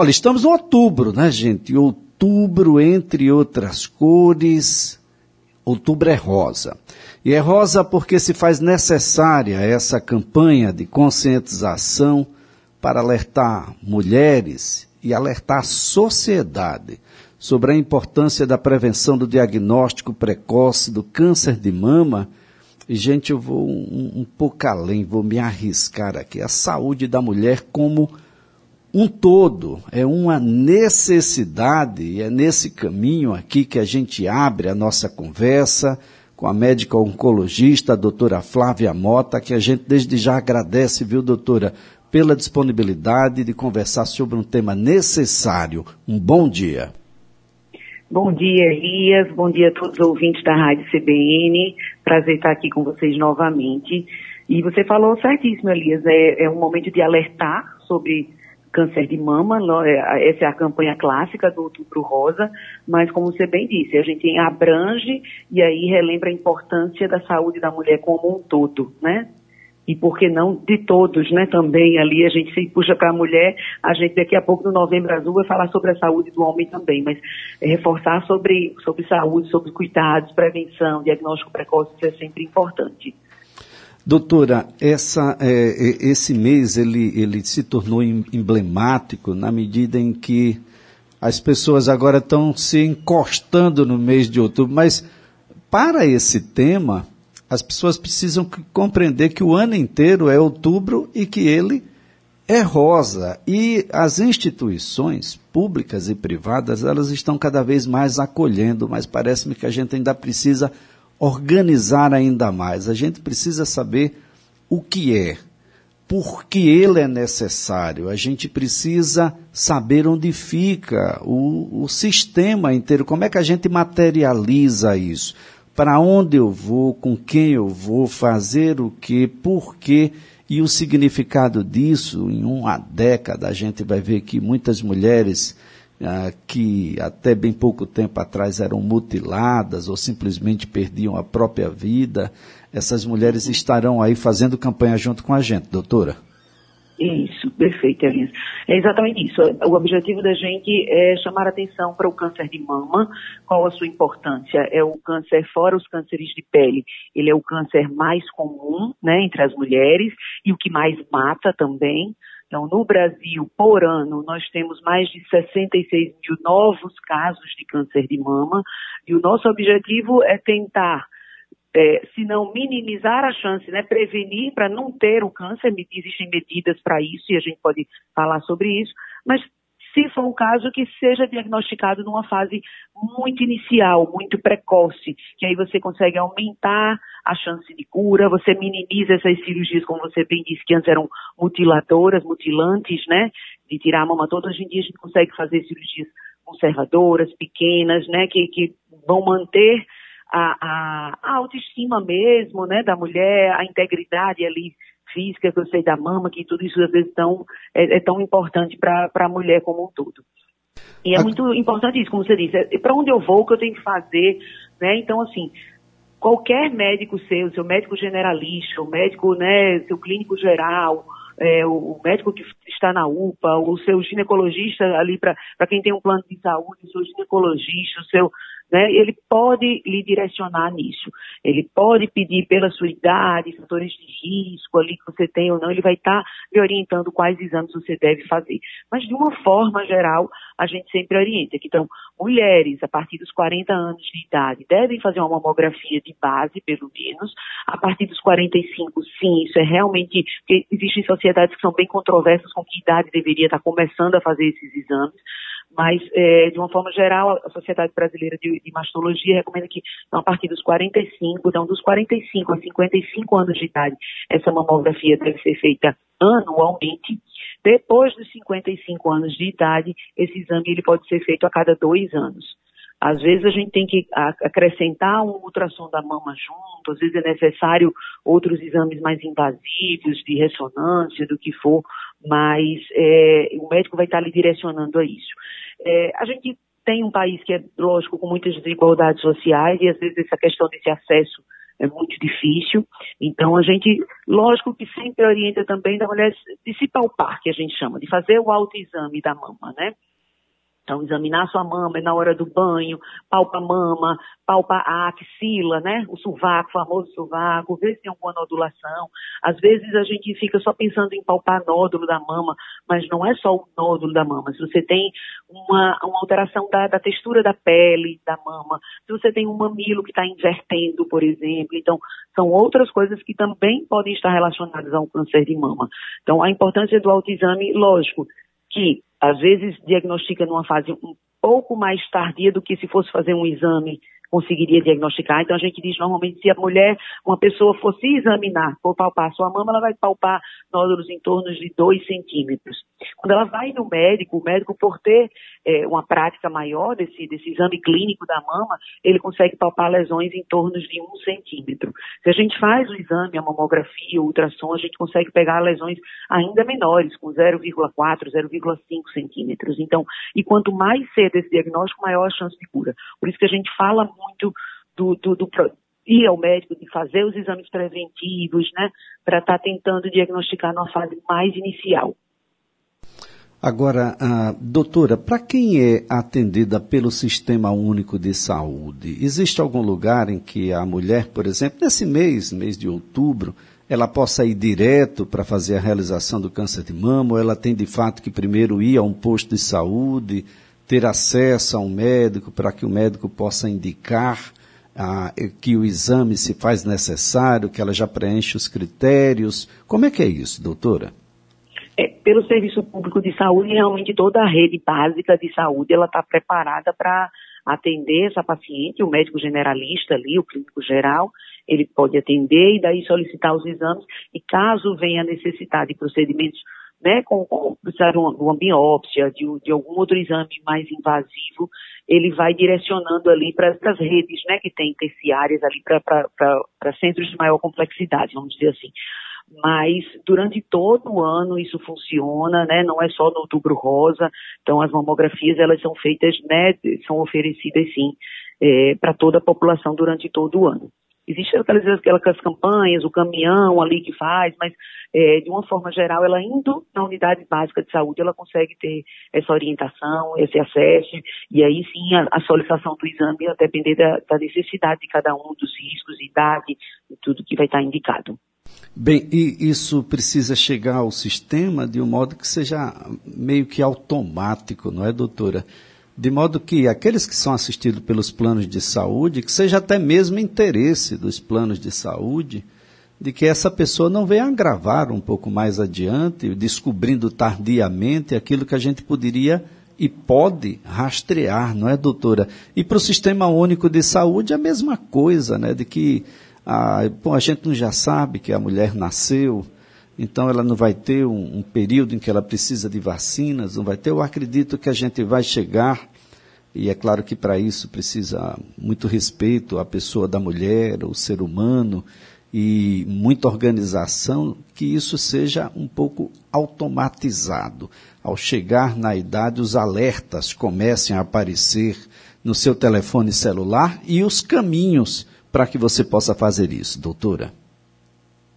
Olha, estamos em outubro, né, gente? Outubro, entre outras cores, outubro é rosa. E é rosa porque se faz necessária essa campanha de conscientização para alertar mulheres e alertar a sociedade sobre a importância da prevenção do diagnóstico precoce do câncer de mama. E, gente, eu vou um, um pouco além, vou me arriscar aqui. A saúde da mulher como um todo, é uma necessidade, e é nesse caminho aqui que a gente abre a nossa conversa com a médica oncologista, a doutora Flávia Mota, que a gente desde já agradece, viu, doutora, pela disponibilidade de conversar sobre um tema necessário. Um bom dia. Bom dia, Elias. Bom dia a todos os ouvintes da Rádio CBN. Prazer estar aqui com vocês novamente. E você falou certíssimo, Elias. É, é um momento de alertar sobre câncer de mama, é, essa é a campanha clássica do Outubro Rosa, mas como você bem disse, a gente abrange e aí relembra a importância da saúde da mulher como um todo, né? E por que não de todos, né? Também ali a gente se puxa para a mulher, a gente daqui a pouco no Novembro Azul vai falar sobre a saúde do homem também, mas é reforçar sobre, sobre saúde, sobre cuidados, prevenção, diagnóstico precoce, isso é sempre importante. Doutora, essa, é, esse mês ele, ele se tornou emblemático na medida em que as pessoas agora estão se encostando no mês de outubro, mas para esse tema, as pessoas precisam compreender que o ano inteiro é outubro e que ele é rosa. E as instituições públicas e privadas, elas estão cada vez mais acolhendo, mas parece-me que a gente ainda precisa organizar ainda mais. A gente precisa saber o que é, por que ele é necessário. A gente precisa saber onde fica o, o sistema inteiro, como é que a gente materializa isso. Para onde eu vou, com quem eu vou, fazer o que, por quê. E o significado disso, em uma década, a gente vai ver que muitas mulheres ah, que até bem pouco tempo atrás eram mutiladas ou simplesmente perdiam a própria vida, essas mulheres estarão aí fazendo campanha junto com a gente, doutora. Isso, perfeito, Elisa. É exatamente isso. O objetivo da gente é chamar atenção para o câncer de mama. Qual a sua importância? É o câncer, fora os cânceres de pele, ele é o câncer mais comum né, entre as mulheres e o que mais mata também. Então, no Brasil, por ano, nós temos mais de 66 mil novos casos de câncer de mama, e o nosso objetivo é tentar, é, se não minimizar a chance, né, prevenir para não ter o câncer, existem medidas para isso, e a gente pode falar sobre isso, mas se for um caso que seja diagnosticado numa fase muito inicial, muito precoce, que aí você consegue aumentar a chance de cura, você minimiza essas cirurgias, como você bem disse, que antes eram mutiladoras, mutilantes, né, de tirar a mama toda, hoje em dia a gente consegue fazer cirurgias conservadoras, pequenas, né, que, que vão manter a, a, a autoestima mesmo, né, da mulher, a integridade ali física, que eu sei da mama, que tudo isso às vezes tão, é, é tão importante para a mulher como um todo. E é muito importante isso, como você disse, é, para onde eu vou, o que eu tenho que fazer, né? Então, assim, qualquer médico seu, seu médico generalista, o médico, né, seu clínico geral, é, o médico que está na UPA, o seu ginecologista ali para quem tem um plano de saúde, o seu ginecologista, o seu né, ele pode lhe direcionar nisso. Ele pode pedir pela sua idade, fatores de risco ali que você tem ou não, ele vai estar tá lhe orientando quais exames você deve fazer. Mas de uma forma geral, a gente sempre orienta que então mulheres a partir dos 40 anos de idade devem fazer uma mamografia de base, pelo menos. A partir dos 45, sim, isso é realmente porque existem sociedades que são bem controversas com que idade deveria estar começando a fazer esses exames mas, é, de uma forma geral, a Sociedade Brasileira de, de Mastologia recomenda que, então, a partir dos 45, então, dos 45 a 55 anos de idade, essa mamografia deve ser feita anualmente. Depois dos 55 anos de idade, esse exame ele pode ser feito a cada dois anos. Às vezes a gente tem que acrescentar um ultrassom da mama junto, às vezes é necessário outros exames mais invasivos, de ressonância, do que for, mas é, o médico vai estar lhe direcionando a isso. É, a gente tem um país que é, lógico, com muitas desigualdades sociais e às vezes essa questão desse acesso é muito difícil. Então a gente, lógico que sempre orienta também da mulher de se palpar, que a gente chama, de fazer o autoexame da mama, né? Então, examinar sua mama na hora do banho, palpa a mama, palpa a axila, né? O sovaco, o famoso sovaco, ver se tem alguma nodulação. Às vezes a gente fica só pensando em palpar nódulo da mama, mas não é só o nódulo da mama. Se você tem uma, uma alteração da, da textura da pele da mama, se você tem um mamilo que está invertendo, por exemplo, então são outras coisas que também podem estar relacionadas ao câncer de mama. Então, a importância do autoexame, lógico, que às vezes diagnostica numa fase um pouco mais tardia do que se fosse fazer um exame conseguiria diagnosticar. Então a gente diz normalmente se a mulher, uma pessoa for se examinar, for palpar sua mama, ela vai palpar nódulos em torno de 2 centímetros. Quando ela vai no médico, o médico por ter é, uma prática maior desse, desse exame clínico da mama, ele consegue palpar lesões em torno de 1 um centímetro. Se a gente faz o exame, a mamografia, o ultrassom, a gente consegue pegar lesões ainda menores, com 0,4, 0,5 centímetros. Então, e quanto mais cedo esse diagnóstico, maior a chance de cura. Por isso que a gente fala muito do, do, do ir ao médico, de fazer os exames preventivos, né, para estar tá tentando diagnosticar numa fase mais inicial. Agora, doutora, para quem é atendida pelo Sistema Único de Saúde, existe algum lugar em que a mulher, por exemplo, nesse mês, mês de outubro, ela possa ir direto para fazer a realização do câncer de mama, ou ela tem de fato que primeiro ir a um posto de saúde, ter acesso a um médico para que o médico possa indicar ah, que o exame se faz necessário, que ela já preenche os critérios. Como é que é isso, doutora? É, pelo Serviço Público de Saúde, realmente toda a rede básica de saúde ela está preparada para atender essa paciente, o médico generalista ali, o clínico geral, ele pode atender e daí solicitar os exames e caso venha necessitar de procedimentos né, com, com precisar de uma, biópsia, de, de, algum outro exame mais invasivo, ele vai direcionando ali para as redes, né, que tem terciárias ali para centros de maior complexidade, vamos dizer assim. Mas durante todo o ano isso funciona, né, não é só no outubro rosa, então as mamografias elas são feitas, né, são oferecidas sim, é, para toda a população durante todo o ano. Existem aquelas, aquelas campanhas, o caminhão ali que faz, mas é, de uma forma geral, ela indo na unidade básica de saúde, ela consegue ter essa orientação, esse acesso, e aí sim a, a solicitação do exame vai depender da, da, necessidade de cada um, dos riscos, idade tudo que vai estar indicado. Bem, e isso precisa chegar ao sistema de um modo que seja meio que automático, não é, doutora? De modo que aqueles que são assistidos pelos planos de saúde, que seja até mesmo interesse dos planos de saúde, de que essa pessoa não venha agravar um pouco mais adiante, descobrindo tardiamente aquilo que a gente poderia e pode rastrear, não é, doutora? E para o Sistema Único de Saúde a mesma coisa, né? De que a, bom, a gente não já sabe que a mulher nasceu, então ela não vai ter um, um período em que ela precisa de vacinas, não vai ter. Eu acredito que a gente vai chegar, e é claro que para isso precisa muito respeito à pessoa da mulher, o ser humano, e muita organização, que isso seja um pouco automatizado. Ao chegar na idade, os alertas comecem a aparecer no seu telefone celular e os caminhos para que você possa fazer isso, doutora.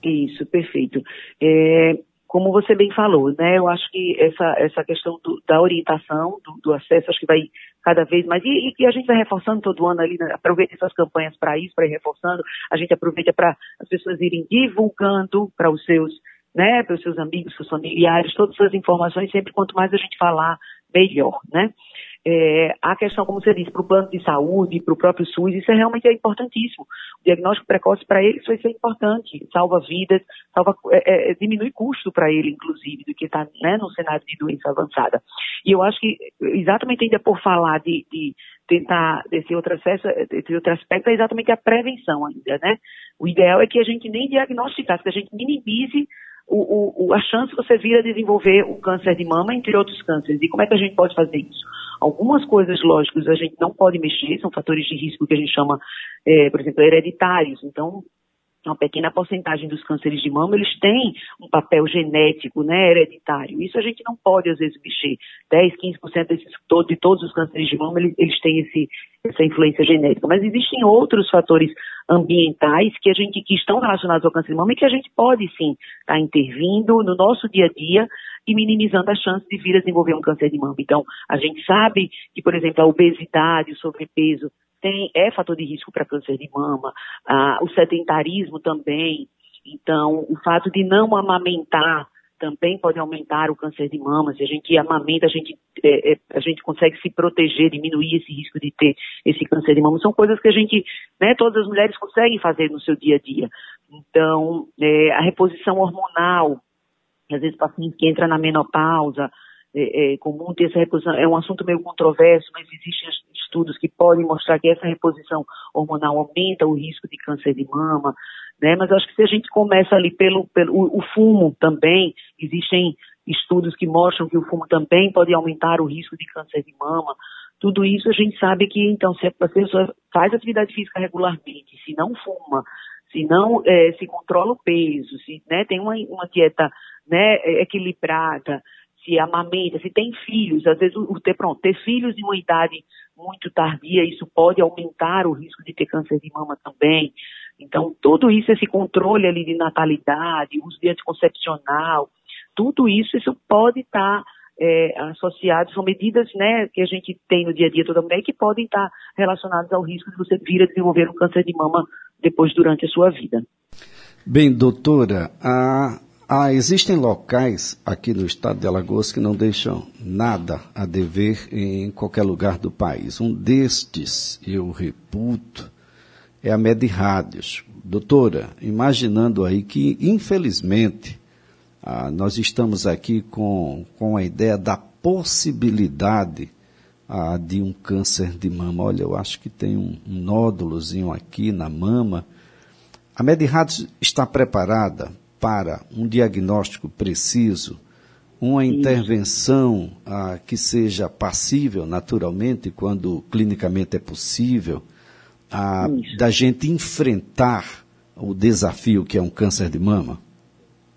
Isso, perfeito. É, como você bem falou, né, eu acho que essa, essa questão do, da orientação, do, do, acesso, acho que vai cada vez mais, e, e a gente vai reforçando todo ano ali, né, aproveita essas campanhas para isso, para ir reforçando, a gente aproveita para as pessoas irem divulgando para os seus, né, para os seus amigos, seus familiares, todas essas informações, sempre quanto mais a gente falar, melhor, né. É, a questão, como você disse, para o plano de saúde, para o próprio SUS, isso é realmente é importantíssimo. O diagnóstico precoce para eles vai ser importante, salva vidas, salva, é, é, diminui custo para ele, inclusive, do que está né, no cenário de doença avançada. E eu acho que, exatamente ainda por falar de, de tentar desse outro acesso, desse outro aspecto, é exatamente a prevenção ainda, né? O ideal é que a gente nem diagnosticasse, que a gente minimize o, o, a chance de você vir a desenvolver o câncer de mama, entre outros cânceres. E como é que a gente pode fazer isso? Algumas coisas, lógicas, a gente não pode mexer, são fatores de risco que a gente chama, é, por exemplo, hereditários. Então, uma pequena porcentagem dos cânceres de mama, eles têm um papel genético, né, hereditário. Isso a gente não pode, às vezes, mexer. 10, 15% desses, de todos os cânceres de mama, eles, eles têm esse, essa influência genética. Mas existem outros fatores ambientais que a gente, que estão relacionados ao câncer de mama e que a gente pode, sim, estar tá intervindo no nosso dia a dia e minimizando a chance de vir a desenvolver um câncer de mama. Então, a gente sabe que, por exemplo, a obesidade, o sobrepeso, tem, é fator de risco para câncer de mama, ah, o sedentarismo também. Então, o fato de não amamentar também pode aumentar o câncer de mama. Se a gente amamenta, a gente, é, é, a gente consegue se proteger, diminuir esse risco de ter esse câncer de mama. São coisas que a gente, né, todas as mulheres conseguem fazer no seu dia a dia. Então, é, a reposição hormonal, às vezes paciente que entra na menopausa, é, é, comum ter essa reposição, é um assunto meio controverso, mas existem estudos que podem mostrar que essa reposição hormonal aumenta o risco de câncer de mama, né? Mas acho que se a gente começa ali pelo, pelo o, o fumo também, existem estudos que mostram que o fumo também pode aumentar o risco de câncer de mama. Tudo isso a gente sabe que, então, se a pessoa faz atividade física regularmente, se não fuma, se não é, se controla o peso, se né, tem uma, uma dieta né, equilibrada, se amamenta, se tem filhos, às vezes o, ter, pronto, ter filhos em uma idade muito tardia, isso pode aumentar o risco de ter câncer de mama também. Então, tudo isso, esse controle ali de natalidade, uso de anticoncepcional, tudo isso, isso pode estar é, associado, são medidas né, que a gente tem no dia a dia toda mulher que podem estar relacionadas ao risco de você vir a desenvolver um câncer de mama depois durante a sua vida. Bem, doutora, a ah, existem locais aqui no estado de Alagoas que não deixam nada a dever em qualquer lugar do país. Um destes, eu reputo, é a Med Rádios. Doutora, imaginando aí que, infelizmente, ah, nós estamos aqui com, com a ideia da possibilidade ah, de um câncer de mama. Olha, eu acho que tem um, um nódulozinho aqui na mama. A Med Rádios está preparada para um diagnóstico preciso, uma intervenção ah, que seja passível, naturalmente, quando clinicamente é possível, ah, da gente enfrentar o desafio que é um câncer de mama?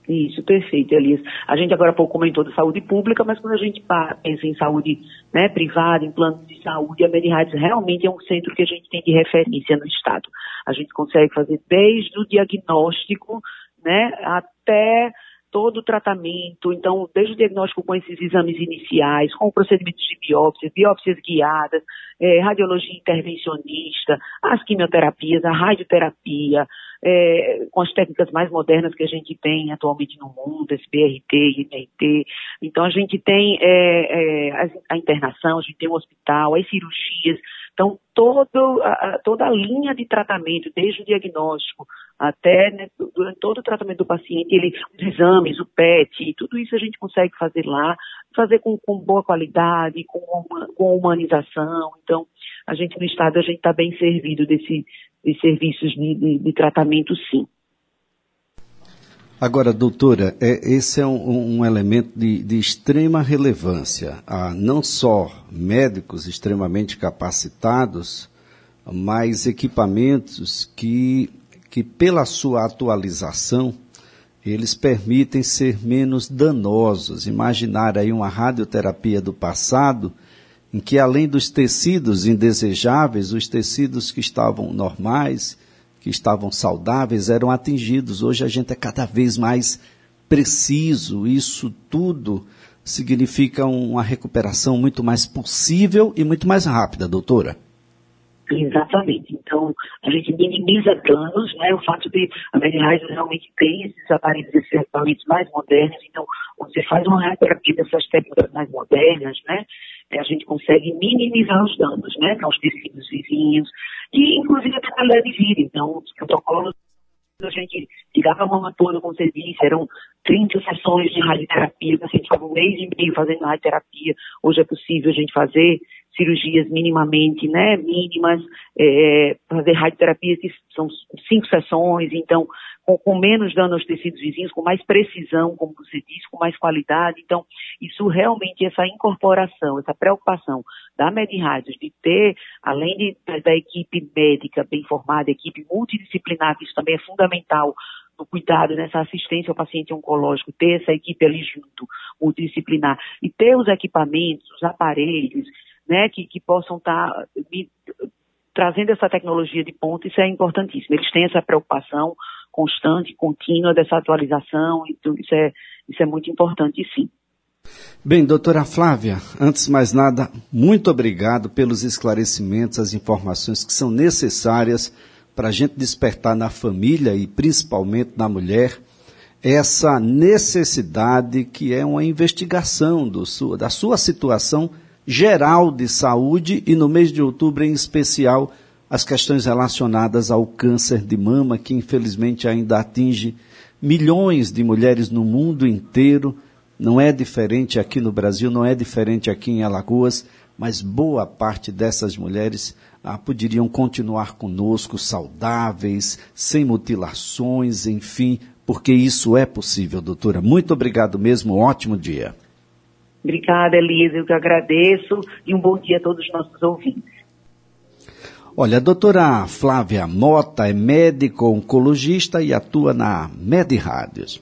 Isso, perfeito, Elias. A gente agora há pouco comentou de saúde pública, mas quando a gente pensa em saúde né, privada, em planos de saúde, a Medirais realmente é um centro que a gente tem de referência no Estado. A gente consegue fazer desde o diagnóstico né, até todo o tratamento, então, desde o diagnóstico com esses exames iniciais, com procedimentos de biópsias, biópsias guiadas, é, radiologia intervencionista, as quimioterapias, a radioterapia, é, com as técnicas mais modernas que a gente tem atualmente no mundo, esse BRT, IMRT. Então, a gente tem é, é, a, a internação, a gente tem o hospital, as cirurgias, então, todo, a, toda a linha de tratamento, desde o diagnóstico até né, durante todo o tratamento do paciente, ele, os exames, o PET, tudo isso a gente consegue fazer lá, fazer com, com boa qualidade, com, uma, com humanização. Então, a gente no Estado, a gente está bem servido desse, de serviços de, de, de tratamento, sim. Agora, doutora, é, esse é um, um elemento de, de, extrema relevância. Há não só médicos extremamente capacitados, mas equipamentos que, que pela sua atualização, eles permitem ser menos danosos. Imaginar aí uma radioterapia do passado, em que além dos tecidos indesejáveis, os tecidos que estavam normais, que estavam saudáveis eram atingidos. Hoje a gente é cada vez mais preciso. Isso tudo significa uma recuperação muito mais possível e muito mais rápida, doutora. Exatamente. Então, a gente minimiza danos, né? O fato de a Medirais realmente tem esses aparelhos, esses equipamentos mais modernos. Então, você faz uma radioterapia dessas técnicas mais modernas, né? É, a gente consegue minimizar os danos, né? Para os tecidos vizinhos e, inclusive, a qualidade de vida. Então, os protocolos a gente tirava a mama toda, como você disse, eram 30 sessões de radioterapia, a gente ficava um mês e meio fazendo radioterapia. Hoje é possível a gente fazer cirurgias minimamente, né, mínimas, é, fazer radioterapia que são cinco sessões, então com, com, menos dano aos tecidos vizinhos, com mais precisão, como você disse, com mais qualidade. Então, isso realmente, essa incorporação, essa preocupação da MedRádios de ter, além de, da equipe médica bem formada, equipe multidisciplinar, que isso também é fundamental no cuidado, nessa assistência ao paciente oncológico, ter essa equipe ali junto, multidisciplinar, e ter os equipamentos, os aparelhos, né, que, que possam estar tá, trazendo essa tecnologia de ponta, isso é importantíssimo. Eles têm essa preocupação constante, contínua dessa atualização, então isso é, isso é muito importante, sim. Bem, doutora Flávia, antes de mais nada, muito obrigado pelos esclarecimentos, as informações que são necessárias para a gente despertar na família e principalmente na mulher essa necessidade que é uma investigação do, da sua situação geral de saúde e no mês de outubro em especial as questões relacionadas ao câncer de mama que infelizmente ainda atinge milhões de mulheres no mundo inteiro. Não é diferente aqui no Brasil, não é diferente aqui em Alagoas, mas boa parte dessas mulheres ah, poderiam continuar conosco saudáveis, sem mutilações, enfim, porque isso é possível, doutora. Muito obrigado mesmo, um ótimo dia. Obrigada, Elisa, eu que agradeço e um bom dia a todos os nossos ouvintes. Olha, a doutora Flávia Mota é médico oncologista e atua na Med Rádios.